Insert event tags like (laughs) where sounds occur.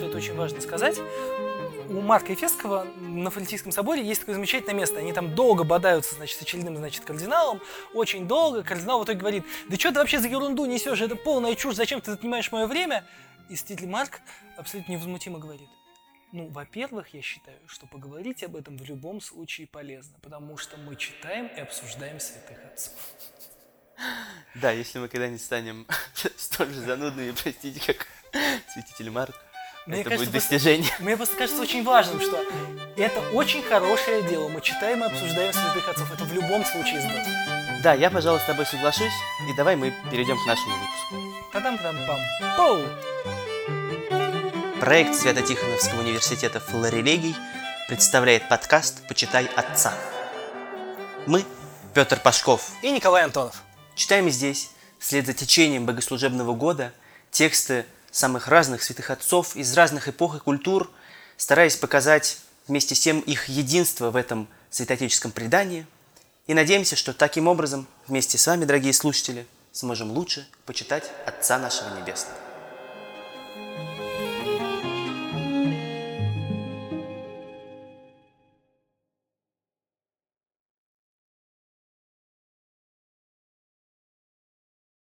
очень важно сказать. У Марка Ефесского на Фалентийском соборе есть такое замечательное место. Они там долго бодаются, значит, с очередным, значит, кардиналом. Очень долго. Кардинал в итоге говорит, да что ты вообще за ерунду несешь? Это полная чушь. Зачем ты отнимаешь мое время? И святитель Марк абсолютно невозмутимо говорит. Ну, во-первых, я считаю, что поговорить об этом в любом случае полезно, потому что мы читаем и обсуждаем святых отцов. Да, если мы когда-нибудь станем (laughs) столь же занудными, простите, как святитель Марк, Мне это кажется, будет достижение. Просто, мне просто кажется очень важным, что это очень хорошее дело. Мы читаем и обсуждаем святых отцов. Это в любом случае здорово. Да, я, пожалуй, с тобой соглашусь, и давай мы перейдем к нашему выпуску. Та-дам-там-пам. Поу! Проект Свято-Тихоновского университета флорелегий представляет подкаст «Почитай отца». Мы, Петр Пашков, И Николай Антонов. читаем здесь, вслед за течением богослужебного года, тексты самых разных святых отцов из разных эпох и культур, стараясь показать вместе с тем их единство в этом святоотеческом предании. И надеемся, что таким образом вместе с вами, дорогие слушатели, сможем лучше почитать Отца нашего Небесного.